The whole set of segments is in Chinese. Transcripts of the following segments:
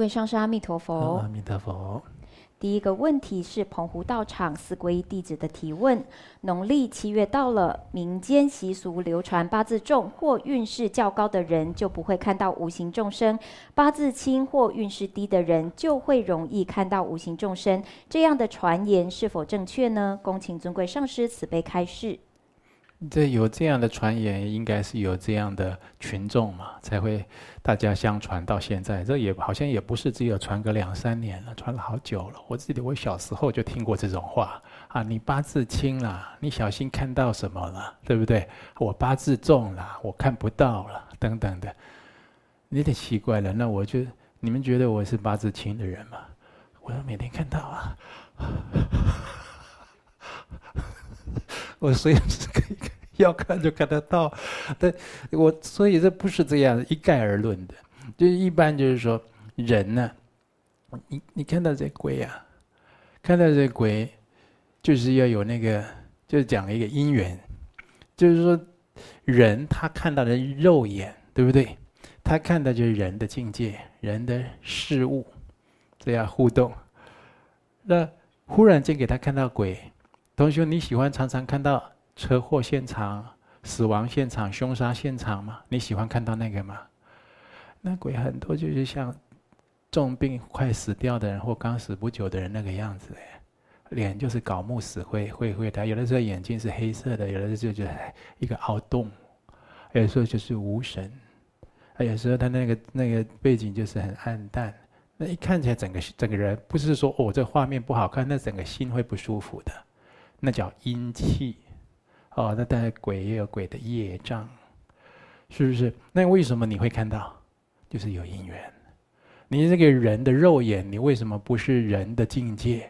尊贵上师阿弥陀佛。阿弥陀佛。第一个问题是澎湖道场四皈依弟子的提问：农历七月到了，民间习俗流传八字重或运势较高的人就不会看到无形众生，八字轻或运势低的人就会容易看到无形众生。这样的传言是否正确呢？恭请尊贵上师慈悲开示。这有这样的传言，应该是有这样的群众嘛，才会大家相传到现在。这也好像也不是只有传个两三年了，传了好久了。我记得我小时候就听过这种话啊，你八字轻了，你小心看到什么了，对不对？我八字重了，我看不到了，等等的。有点奇怪了，那我就你们觉得我是八字轻的人吗？我要每天看到啊。我虽然是可以要看就看得到，但我所以这不是这样一概而论的，就一般就是说人呢，你你看到这鬼啊，看到这鬼，就是要有那个，就是讲一个因缘，就是说人他看到的肉眼，对不对？他看到就是人的境界，人的事物这样互动，那忽然间给他看到鬼。同学，你喜欢常常看到车祸现场、死亡现场、凶杀现场吗？你喜欢看到那个吗？那鬼很多就是像重病快死掉的人或刚死不久的人那个样子，脸就是搞木死灰灰灰的，有的时候眼睛是黑色的，有的时候就是一个凹洞，有时候就是无神，有时候他那个那个背景就是很暗淡，那一看起来整个整个人不是说哦这画面不好看，那整个心会不舒服的。那叫阴气，哦，那当然鬼也有鬼的业障，是不是？那为什么你会看到？就是有因缘。你这个人的肉眼，你为什么不是人的境界？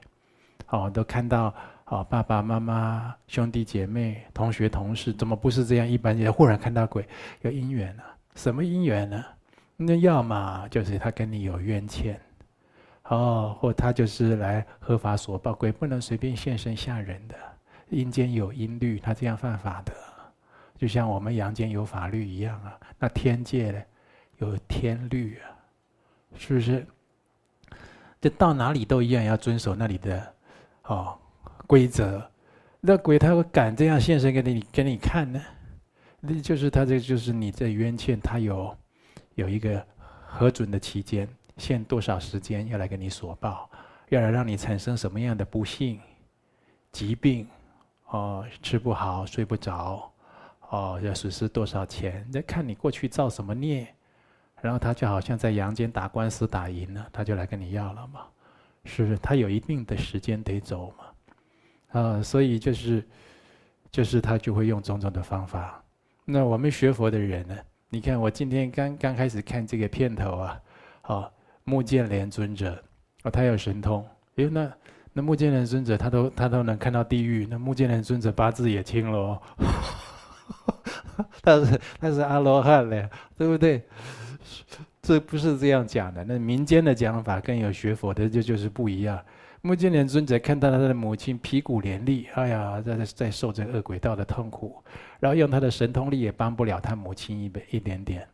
哦，都看到哦，爸爸妈妈、兄弟姐妹、同学同事，怎么不是这样？一般人忽然看到鬼，有因缘啊？什么因缘呢？那要么就是他跟你有冤欠。哦，或他就是来合法索报，鬼不能随便现身吓人的，阴间有阴律，他这样犯法的，就像我们阳间有法律一样啊。那天界呢，有天律啊，是不是？这到哪里都一样，要遵守那里的哦规则。那鬼他会敢这样现身给你给你看呢？那就是他这就是你这冤欠，他有有一个核准的期间。限多少时间要来跟你索报，要来让你产生什么样的不幸、疾病，哦，吃不好、睡不着，哦，要损失多少钱？那看你过去造什么孽，然后他就好像在阳间打官司打赢了，他就来跟你要了嘛，是不是？他有一定的时间得走嘛，啊，所以就是，就是他就会用种种的方法。那我们学佛的人呢？你看我今天刚刚开始看这个片头啊，哦。目犍连尊者，哦，他有神通。哎，那那目犍连尊者，他都他都能看到地狱。那目犍连尊者八字也清了哦，他是他是阿罗汉嘞，对不对？这不是这样讲的。那民间的讲法跟有学佛的就就是不一样。目犍连尊者看到他的母亲皮骨连立，哎呀，在在受这恶鬼道的痛苦，然后用他的神通力也帮不了他母亲一一点点。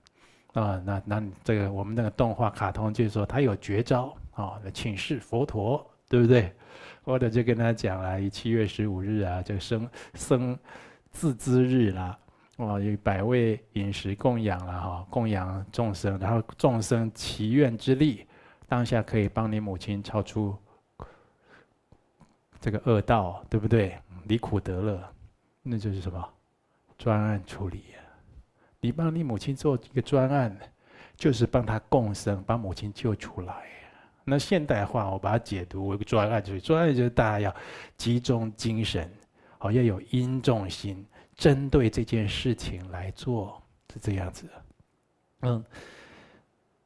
啊，那那这个我们那个动画卡通就是说他有绝招啊，请示佛陀，对不对？或者就跟他讲了，七月十五日啊，这个生生自知日啦，哦，有百味饮食供养了哈，供养众生，然后众生祈愿之力，当下可以帮你母亲超出这个恶道，对不对？离苦得乐，那就是什么专案处理。你帮你母亲做一个专案，就是帮她共生，把母亲救出来。那现代化，我把它解读为专案，就是专案就是大家要集中精神，好要有因重心，针对这件事情来做，是这样子。嗯，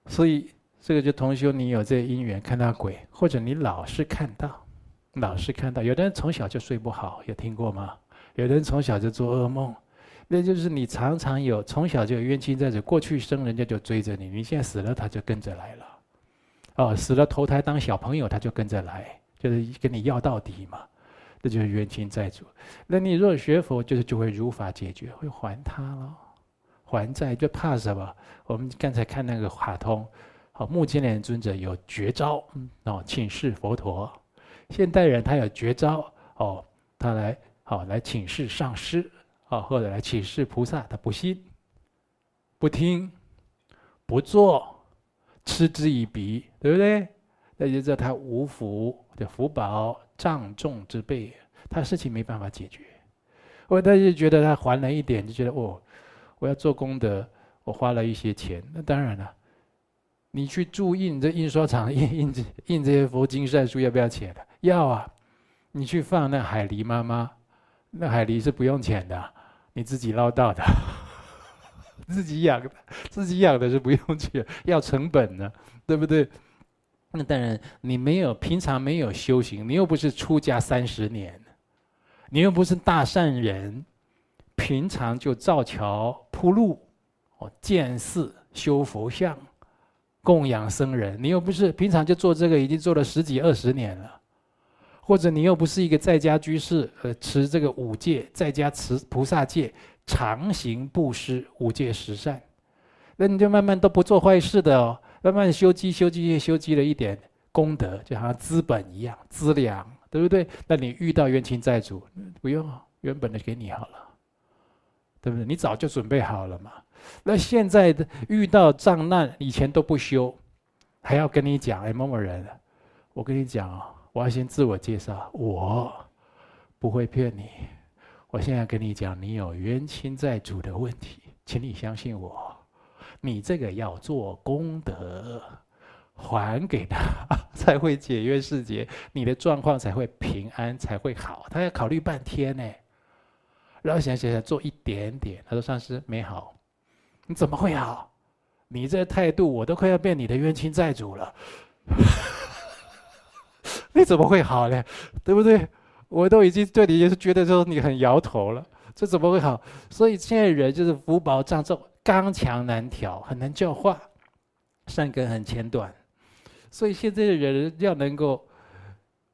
所以这个就同修，你有这个因缘看到鬼，或者你老是看到，老是看到，有的人从小就睡不好，有听过吗？有的人从小就做噩梦。那就是你常常有从小就有冤亲债主，过去生人家就追着你，你现在死了他就跟着来了，哦，死了投胎当小朋友他就跟着来，就是跟你要到底嘛，这就是冤亲债主。那你若学佛，就是就会如法解决，会还他了，还债就怕什么？我们刚才看那个卡通，好，目犍连尊者有绝招哦，请示佛陀。现代人他有绝招哦，他来好来请示上师啊，或者来启示菩萨，他不信、不听、不做，嗤之以鼻，对不对？那就知道他无福的福报障重之辈，他事情没办法解决。或者他就觉得他还了一点，就觉得哦，我要做功德，我花了一些钱。那当然了，你去注印这印刷厂 印印这印这些佛经善书要不要钱的？要啊！你去放那海狸妈妈，那海狸是不用钱的，你自己捞到的，自己养的，自己养的是不用钱，要成本的，对不对？那当然，你没有平常没有修行，你又不是出家三十年，你又不是大善人，平常就造桥铺路，哦，建寺修佛像，供养僧人，你又不是平常就做这个，已经做了十几二十年了，或者你又不是一个在家居士，呃，持这个五戒，在家持菩萨戒，常行布施，五戒十善，那你就慢慢都不做坏事的哦。慢慢修积、修积、修积了一点功德，就好像资本一样，资粮，对不对？那你遇到冤亲债主，不用，原本的给你好了，对不对？你早就准备好了嘛。那现在的遇到障难，以前都不修，还要跟你讲，哎，某某人，我跟你讲啊，我要先自我介绍，我不会骗你。我现在跟你讲，你有冤亲债主的问题，请你相信我。你这个要做功德，还给他，才会解冤释结，你的状况才会平安，才会好。他要考虑半天呢，然后想想想做一点点。他说：“上师没好，你怎么会好？你这态度，我都快要变你的冤亲债主了。你怎么会好呢？对不对？我都已经对你也是觉得说你很摇头了，这怎么会好？所以现在人就是福报障重。”刚强难调，很难教化，善根很浅短，所以现在的人要能够，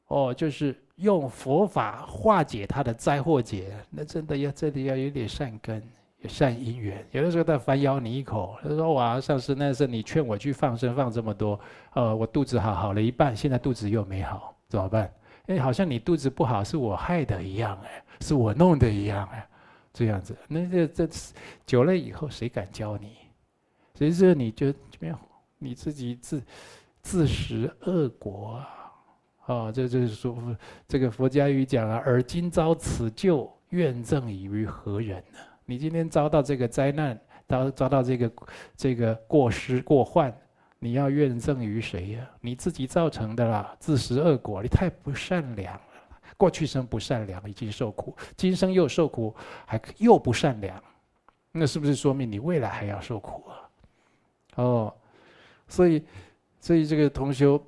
哦，就是用佛法化解他的灾祸劫，那真的要真的要有点善根，善因缘。有的时候他反咬你一口，他说：“哇，上师，那是你劝我去放生，放这么多，呃，我肚子好好了一半，现在肚子又没好，怎么办？哎，好像你肚子不好是我害的一样，哎，是我弄的一样，哎。”这样子，那这这久了以后，谁敢教你？所以说，你就没有你自己自自食恶果啊！啊，这就是说，这个佛家语讲啊，而今遭此咎，愿赠以于何人呢？你今天遭到这个灾难，遭遭到这个这个过失过患，你要怨憎于谁呀？你自己造成的啦，自食恶果，你太不善良了。过去生不善良，已经受苦；今生又受苦，还又不善良，那是不是说明你未来还要受苦啊？哦，所以，所以这个同修，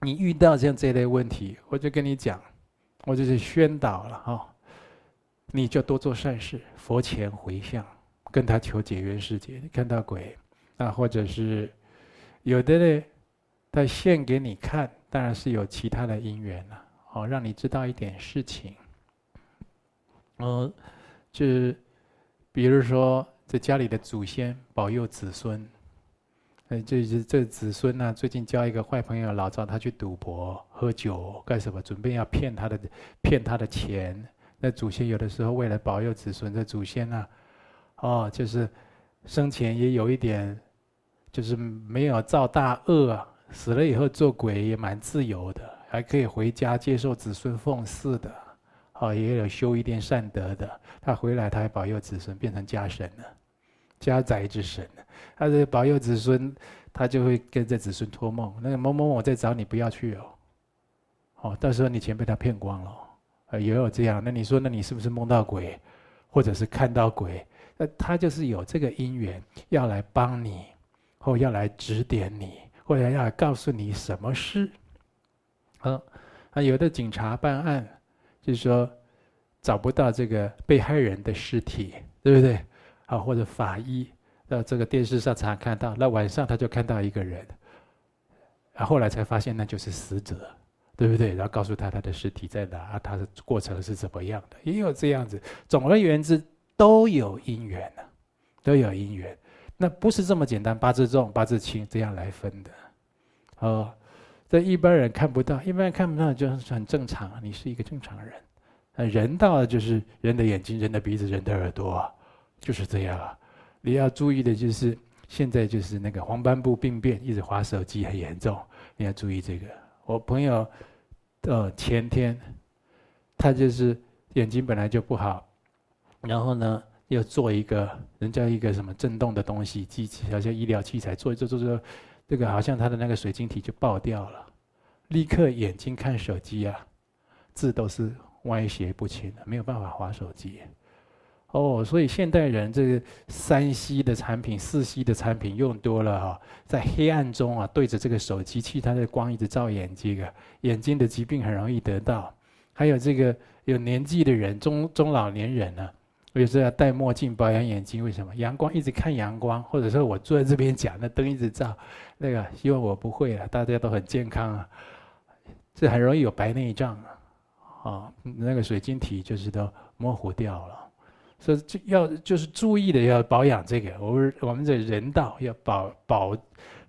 你遇到像这类问题，我就跟你讲，我就是宣导了哈、哦，你就多做善事，佛前回向，跟他求解冤释结。看到鬼啊，或者是有的呢，他现给你看，当然是有其他的因缘了。好，让你知道一点事情。嗯，就比如说，在家里的祖先保佑子孙。哎，这这这子孙呢，最近交一个坏朋友，老找他去赌博、喝酒干什么？准备要骗他的，骗他的钱。那祖先有的时候为了保佑子孙，这祖先呢，哦，就是生前也有一点，就是没有造大恶啊，死了以后做鬼也蛮自由的。还可以回家接受子孙奉祀的，哦，也有修一点善德的。他回来，他还保佑子孙变成家神了，家宅之神。他这保佑子孙，他就会跟着子孙托梦。那个某某我在找你，不要去哦。哦，到时候你钱被他骗光了，呃，也有这样。那你说，那你是不是梦到鬼，或者是看到鬼？那他就是有这个因缘要来帮你，或要来指点你，或者要来告诉你什么事。啊，啊，有的警察办案，就是说找不到这个被害人的尸体，对不对？啊，或者法医到这个电视上常看到，那晚上他就看到一个人，啊，后来才发现那就是死者，对不对？然后告诉他他的尸体在哪，他的过程是怎么样的，也有这样子。总而言之，都有因缘啊，都有因缘。那不是这么简单，八字重八字轻这样来分的。哦，这一般人看不到，一般人看不到就是很正常，你是一个正常人。啊，人道就是人的眼睛、人的鼻子、人的耳朵，就是这样啊。你要注意的就是，现在就是那个黄斑部病变，一直滑手机很严重，你要注意这个。我朋友，呃，前天他就是眼睛本来就不好，然后呢又做一个人家一个什么震动的东西机器，好像医疗器材做一做做做，这个好像他的那个水晶体就爆掉了，立刻眼睛看手机啊，字都是。歪斜不清的，没有办法滑手机。哦，所以现代人这个三 C 的产品、四 C 的产品用多了哈，在黑暗中啊，对着这个手机，其他的光一直照眼睛啊，眼睛的疾病很容易得到。还有这个有年纪的人，中中老年人呢，我有时候要戴墨镜保养眼睛，为什么？阳光一直看阳光，或者说我坐在这边讲，那灯一直照，那个希望我不会了，大家都很健康啊，这很容易有白内障啊。啊，那个水晶体就是都模糊掉了，所以就要就是注意的要保养这个。我们我们这人道要保保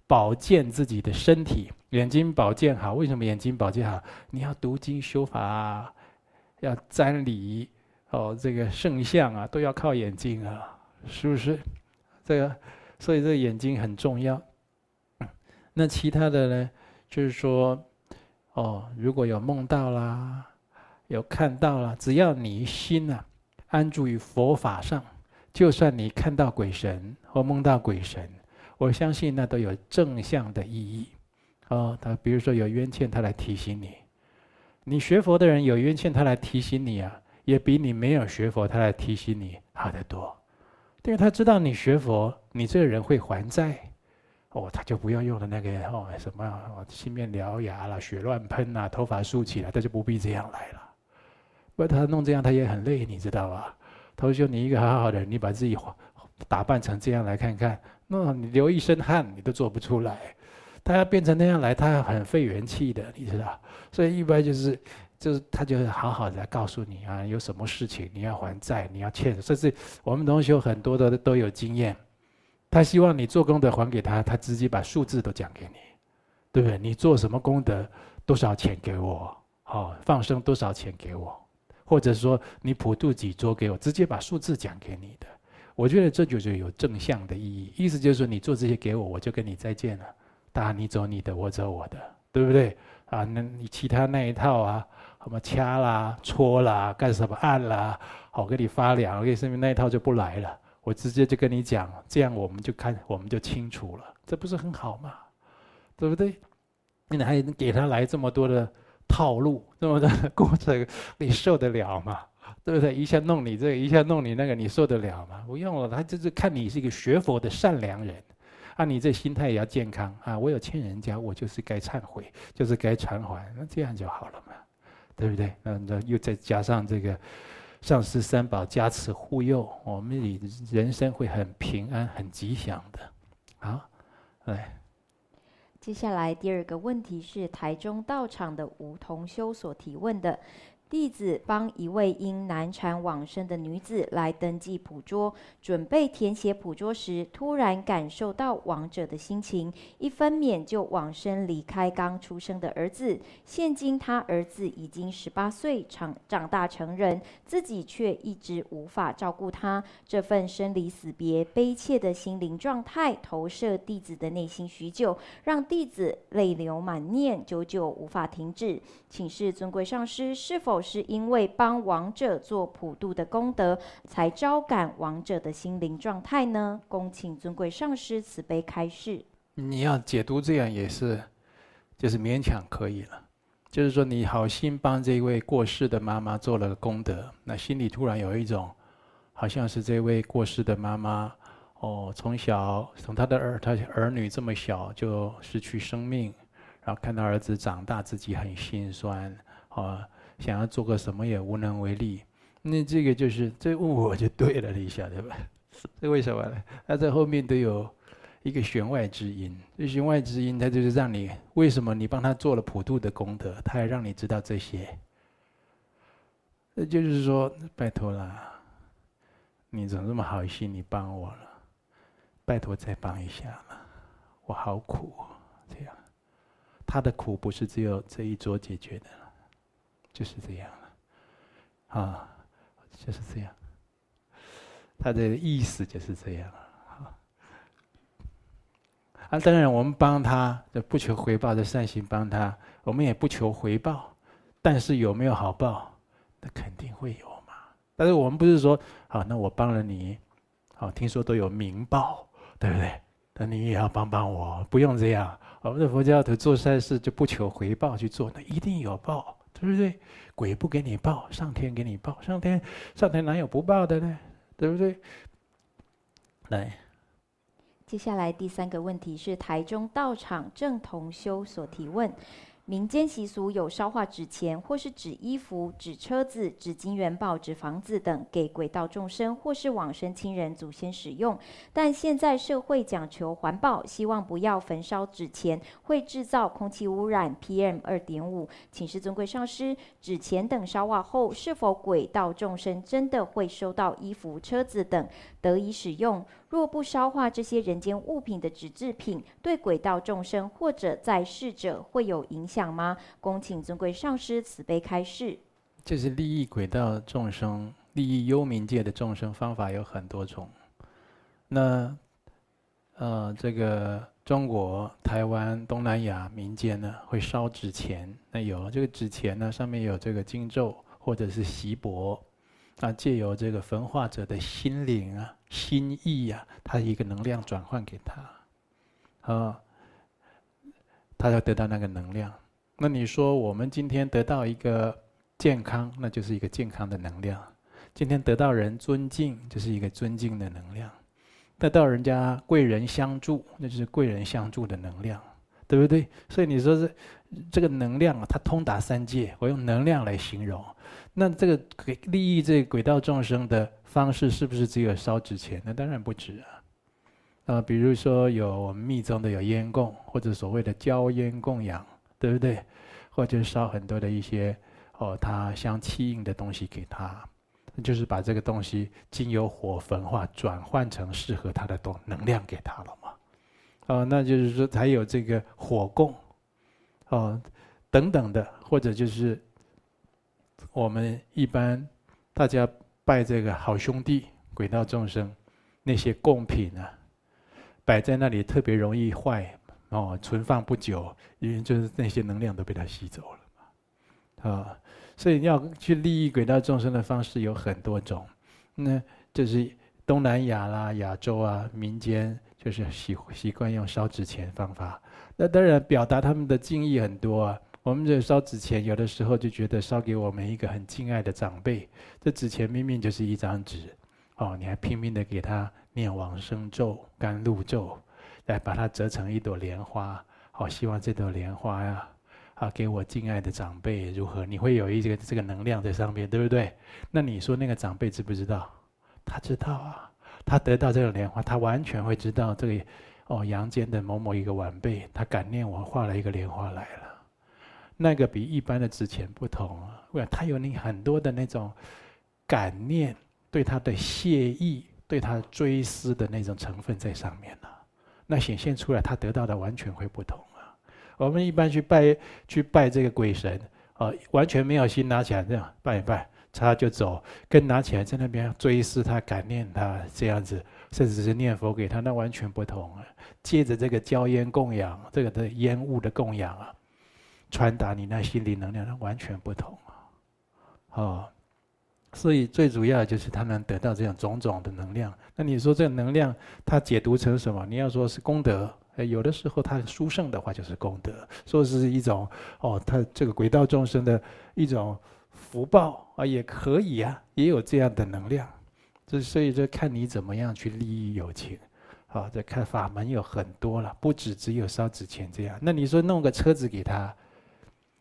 保健自己的身体，眼睛保健好。为什么眼睛保健好？你要读经修法啊，要瞻礼哦，这个圣像啊，都要靠眼睛啊，是不是？这个，所以这个眼睛很重要。那其他的呢，就是说，哦，如果有梦到啦。有看到了，只要你心啊安住于佛法上，就算你看到鬼神或梦到鬼神，我相信那都有正向的意义。哦，他比如说有冤欠，他来提醒你；你学佛的人有冤欠，他来提醒你啊，也比你没有学佛他来提醒你好得多。因为他知道你学佛，你这个人会还债，哦，他就不要用的那个哦什么哦青面獠牙了，血乱喷啊，头发竖起来，他就不必这样来了。不，他弄这样，他也很累，你知道吧？他说：“你一个好好的，你把自己打扮成这样来看看，那你流一身汗，你都做不出来。他要变成那样来，他很费元气的，你知道？所以一般就是，就是他就会好好的来告诉你啊，有什么事情你要还债，你要欠。甚至我们同学很多的都有经验，他希望你做功德还给他，他直接把数字都讲给你，对不对？你做什么功德，多少钱给我？好，放生多少钱给我？”或者说你普度几桌给我，直接把数字讲给你的，我觉得这就是有正向的意义。意思就是说你做这些给我，我就跟你再见了。当然你走你的，我走我的，对不对？啊，那你其他那一套啊，什么掐啦、戳啦、干什么按啦，好给你发粮，给你身边那一套就不来了。我直接就跟你讲，这样我们就看我们就清楚了，这不是很好吗？对不对？你还给他来这么多的。套路这么的过程，你受得了吗？对不对？一下弄你这，一下弄你那个，你受得了吗？不用了，他就是看你是一个学佛的善良人，啊，你这心态也要健康啊。我有欠人家，我就是该忏悔，就是该偿还，那这样就好了嘛，对不对？那那又再加上这个上师三宝加持护佑，我们人生会很平安、很吉祥的。啊，来。接下来第二个问题是台中道场的吴同修所提问的。弟子帮一位因难产往生的女子来登记普桌，准备填写普桌时，突然感受到亡者的心情，一分娩就往生离开刚出生的儿子。现今他儿子已经十八岁，长长大成人，自己却一直无法照顾他。这份生离死别、悲切的心灵状态，投射弟子的内心许久，让弟子泪流满面，久久无法停止。请示尊贵上师，是否？是因为帮亡者做普度的功德，才招感亡者的心灵状态呢？恭请尊贵上师慈悲开示。你要解读这样也是，就是勉强可以了。就是说，你好心帮这位过世的妈妈做了功德，那心里突然有一种，好像是这位过世的妈妈，哦，从小从她的儿她儿女这么小就失去生命，然后看到儿子长大，自己很心酸，啊。想要做个什么也无能为力，那这个就是这问我就对了，你晓得吧？这为什么呢？他在后面都有一个弦外之音，这弦外之音，它就是让你为什么你帮他做了普度的功德，他还让你知道这些。那就是说，拜托了，你怎么这么好心，你帮我了，拜托再帮一下了，我好苦，这样。他的苦不是只有这一桌解决的，就是这样了啊，就是这样。他的意思就是这样啊。当然，我们帮他就不求回报的善行帮他，我们也不求回报，但是有没有好报？那肯定会有嘛。但是我们不是说，好，那我帮了你，好，听说都有名报，对不对？那你也要帮帮我，不用这样。我们的佛教徒做善事就不求回报去做，那一定有报，对不对？鬼不给你报，上天给你报，上天上天哪有不报的呢？对不对？来，接下来第三个问题是台中道场正同修所提问。民间习俗有烧化纸钱，或是纸衣服、纸车子、纸金元宝、纸房子等给鬼道众生或是往生亲人祖先使用。但现在社会讲求环保，希望不要焚烧纸钱，会制造空气污染 PM 二点五。请示尊贵上师，纸钱等烧化后，是否鬼道众生真的会收到衣服、车子等得以使用？若不烧化这些人间物品的纸制品，对鬼道众生或者在世者会有影响吗？恭请尊贵上师慈悲开示。就是利益鬼道众生、利益幽冥界的众生方法有很多种。那呃，这个中国、台湾、东南亚民间呢，会烧纸钱。那有这个纸钱呢，上面有这个经咒或者是锡箔。啊，借由这个焚化者的心灵啊、心意呀、啊，他一个能量转换给他，啊，他要得到那个能量。那你说，我们今天得到一个健康，那就是一个健康的能量；今天得到人尊敬，就是一个尊敬的能量；得到人家贵人相助，那就是贵人相助的能量，对不对？所以你说这这个能量啊，它通达三界，我用能量来形容。那这个给利益这个鬼道众生的方式，是不是只有烧纸钱？那当然不止啊。啊，比如说有我们密宗的有烟供，或者所谓的焦烟供养，对不对？或者烧很多的一些哦，他相契应的东西给他，就是把这个东西经由火焚化，转换成适合他的东能量给他了。哦，那就是说还有这个火供，哦，等等的，或者就是。我们一般大家拜这个好兄弟、鬼道众生，那些供品啊，摆在那里特别容易坏哦，存放不久，因为就是那些能量都被它吸走了嘛，啊，所以要去利益鬼道众生的方式有很多种，那就是东南亚啦、亚洲啊，民间就是习习惯用烧纸钱方法，那当然表达他们的敬意很多啊。我们这烧纸钱，有的时候就觉得烧给我们一个很敬爱的长辈，这纸钱明明就是一张纸，哦，你还拼命的给他念往生咒、甘露咒，来把它折成一朵莲花，好，希望这朵莲花呀，啊，给我敬爱的长辈如何？你会有一个这个能量在上面，对不对？那你说那个长辈知不知道？他知道啊，他得到这个莲花，他完全会知道这个哦，阳间的某某一个晚辈，他感念我画了一个莲花来了。那个比一般的纸钱不同啊，为他有你很多的那种感念，对他的谢意，对他追思的那种成分在上面呢、那显现出来，他得到的完全会不同啊。我们一般去拜去拜这个鬼神啊，完全没有心拿起来这样拜一拜，他就走，跟拿起来在那边追思他、感念他这样子，甚至是念佛给他，那完全不同啊。借着这个焦烟供养，这个的烟雾的供养啊。传达你那心灵能量，那完全不同啊！哦，所以最主要就是他能得到这样种种的能量。那你说这能量，它解读成什么？你要说是功德，有的时候它殊胜的话就是功德，说是一种哦，它这个鬼道众生的一种福报啊，也可以啊，也有这样的能量。这所以这看你怎么样去利益有情。好，这看法门有很多了，不止只有烧纸钱这样。那你说弄个车子给他？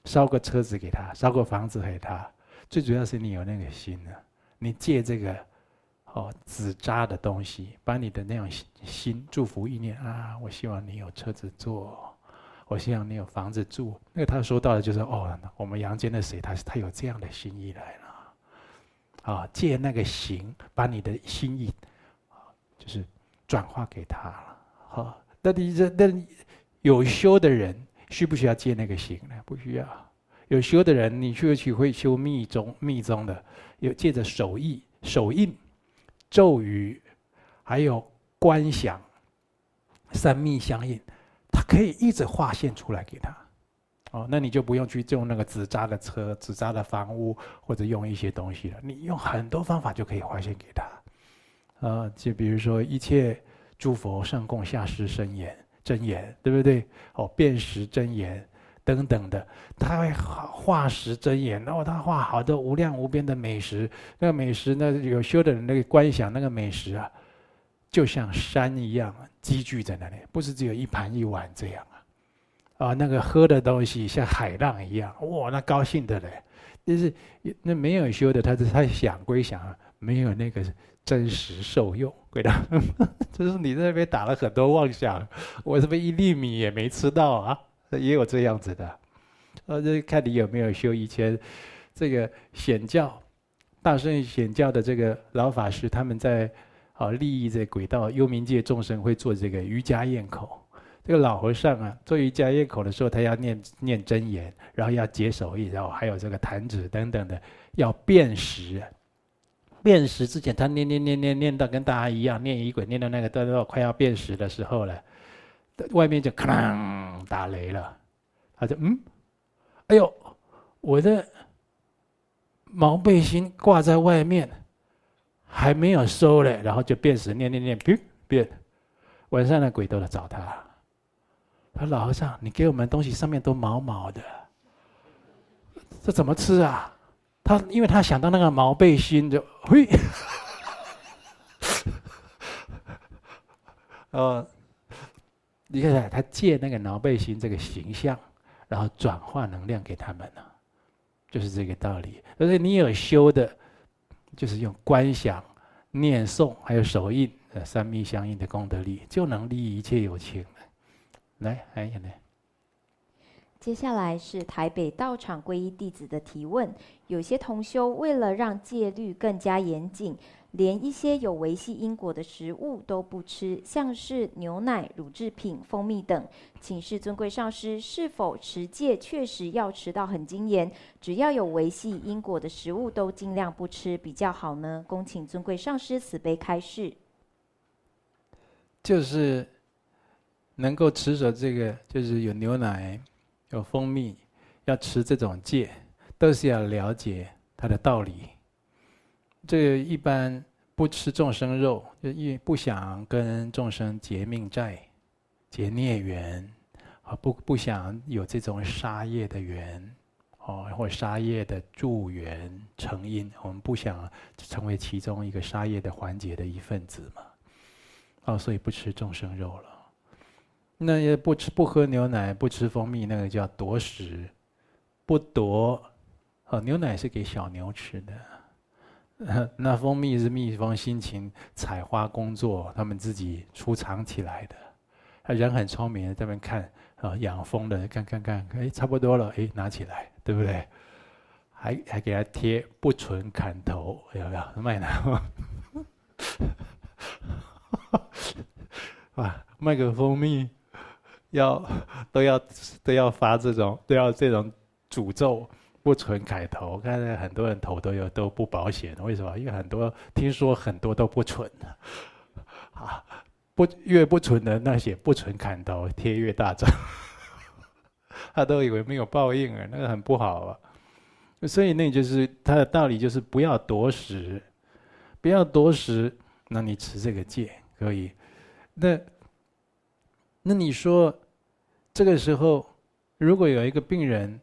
烧个车子给他，烧个房子给他，最主要是你有那个心啊！你借这个哦纸扎的东西，把你的那种心祝福意念啊，我希望你有车子坐，我希望你有房子住。那个他说到的就是哦，我们阳间的谁，他他有这样的心意来了啊！借那个形，把你的心意啊，就是转化给他了。好，那你这那有修的人。需不需要借那个行呢？不需要。有修的人，你去去会修密宗、密宗的，有借着手艺、手印、咒语，还有观想，三密相应，他可以一直画线出来给他。哦，那你就不用去用那个纸扎的车、纸扎的房屋，或者用一些东西了。你用很多方法就可以画线给他。啊，就比如说一切诸佛上供下施身言真言，对不对？哦，遍识真言。等等的，他会化食真言，然后他画好多无量无边的美食。那个美食呢，有修的人那个观想那个美食啊，就像山一样积聚在那里，不是只有一盘一碗这样啊。啊，那个喝的东西像海浪一样，哇，那高兴的嘞。就是那没有修的，他他想归想，没有那个真实受用，对的。就是你那边打了很多妄想，我这边一粒米也没吃到啊。也有这样子的，呃，这看你有没有修。以前这个显教、大乘显教的这个老法师，他们在啊利益这轨道幽冥界众生，会做这个瑜伽咽口。这个老和尚啊，做瑜伽咽口的时候，他要念念真言，然后要解手印，然后还有这个弹指等等的，要辨识。辨识之前，他念念念念念到跟大家一样，念仪轨念到那个都都快要辨识的时候了。外面就咔啷打雷了，他就嗯，哎呦，我的毛背心挂在外面，还没有收嘞，然后就变时念念念，变变，晚上的鬼都来找他，他说老和尚，你给我们东西上面都毛毛的，这怎么吃啊？他因为他想到那个毛背心就嘿，呃。你看，他借那个毛背心这个形象，然后转化能量给他们呢，就是这个道理。而且你有修的，就是用观想、念诵，还有手印，呃，三密相应的功德力，就能利益一切有情。来，还有呢。接下来是台北道场皈依弟子的提问：有些同修为了让戒律更加严谨。连一些有维系因果的食物都不吃，像是牛奶、乳制品、蜂蜜等。请示尊贵上师，是否持戒确实要持到很精严？只要有维系因果的食物都尽量不吃比较好呢？恭请尊贵上师慈悲开示。就是能够持守这个，就是有牛奶、有蜂蜜，要持这种戒，都是要了解它的道理。这个一般不吃众生肉，就因为不想跟众生结命债、结孽缘，啊，不不想有这种杀业的缘，哦，或杀业的助缘成因，我们不想成为其中一个杀业的环节的一份子嘛，哦，所以不吃众生肉了。那也不吃不喝牛奶，不吃蜂蜜，那个叫夺食，不夺，哦，牛奶是给小牛吃的。那蜂蜜是蜜蜂辛勤采花工作，他们自己储藏起来的。人很聪明，在那边看啊，养蜂的看看看，哎，差不多了，哎，拿起来，对不对？还还给他贴不纯砍头，要不要卖的？啊，卖个蜂蜜要都要都要发这种都要这种诅咒。不存砍头，看来很多人头都有都不保险，为什么？因为很多听说很多都不存啊，不越不存的那些不存砍头贴越大张，他都以为没有报应啊，那个很不好啊。所以那就是他的道理，就是不要夺食，不要夺食，那你持这个戒可以。那那你说这个时候如果有一个病人，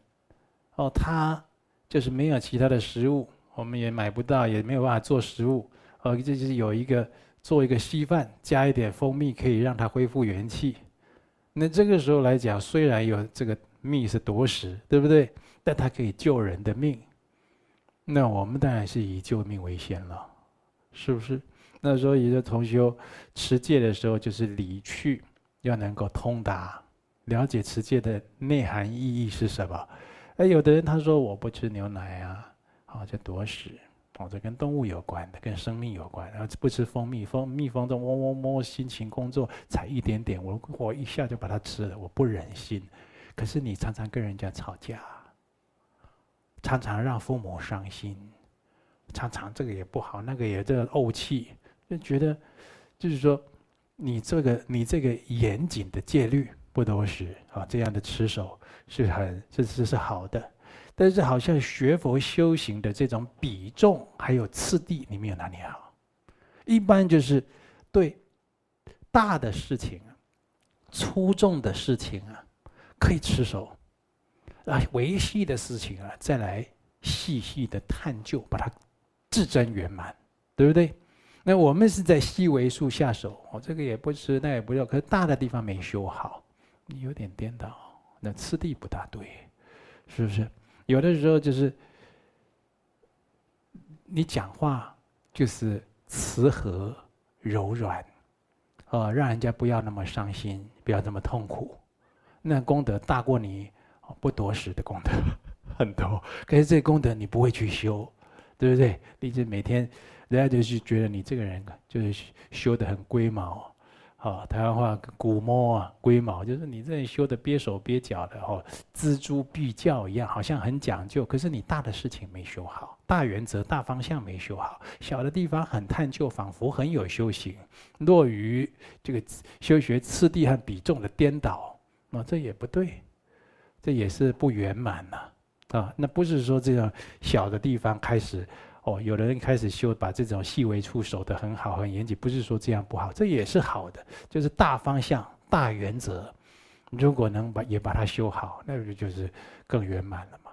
哦，他就是没有其他的食物，我们也买不到，也没有办法做食物。哦，这就是有一个做一个稀饭，加一点蜂蜜，可以让他恢复元气。那这个时候来讲，虽然有这个蜜是夺食，对不对？但它可以救人的命。那我们当然是以救命为先了，是不是？那所以说，同修持戒的时候，就是理趣要能够通达，了解持戒的内涵意义是什么。哎，有的人他说我不吃牛奶啊，好，就夺食，哦，这跟动物有关的，跟生命有关。然后不吃蜂蜜，蜂蜜蜂中嗡嗡嗡，辛勤工作，采一点点，我我一下就把它吃了，我不忍心。可是你常常跟人家吵架，常常让父母伤心，常常这个也不好，那个也这怄气，就觉得，就是说，你这个你这个严谨的戒律不多时啊？这样的持守是很这是是好的，但是好像学佛修行的这种比重还有次第，你没有拿捏好。一般就是对大的事情、粗重的事情啊。可以持守，啊，维系的事情啊，再来细细的探究，把它至真圆满，对不对？那我们是在细微处下手，哦，这个也不吃，那也不要，可是大的地方没修好，你有点颠倒，那次第不大对，是不是？有的时候就是你讲话就是慈和柔软，啊，让人家不要那么伤心，不要那么痛苦。那功德大过你不多时的功德 很多，可是这功德你不会去修，对不对？你就每天，人家就是觉得你这个人就是修得很龟毛，好，台湾话龟毛啊，龟毛就是你这里修的憋手憋脚的哦，锱铢必较一样，好像很讲究，可是你大的事情没修好，大原则、大方向没修好，小的地方很探究，仿佛很有修行，落于这个修学次第和比重的颠倒。啊，这也不对，这也是不圆满呐，啊，那不是说这样小的地方开始，哦，有的人开始修，把这种细微处守得很好、很严谨，不是说这样不好，这也是好的，就是大方向、大原则，如果能把也把它修好，那不就是更圆满了吗。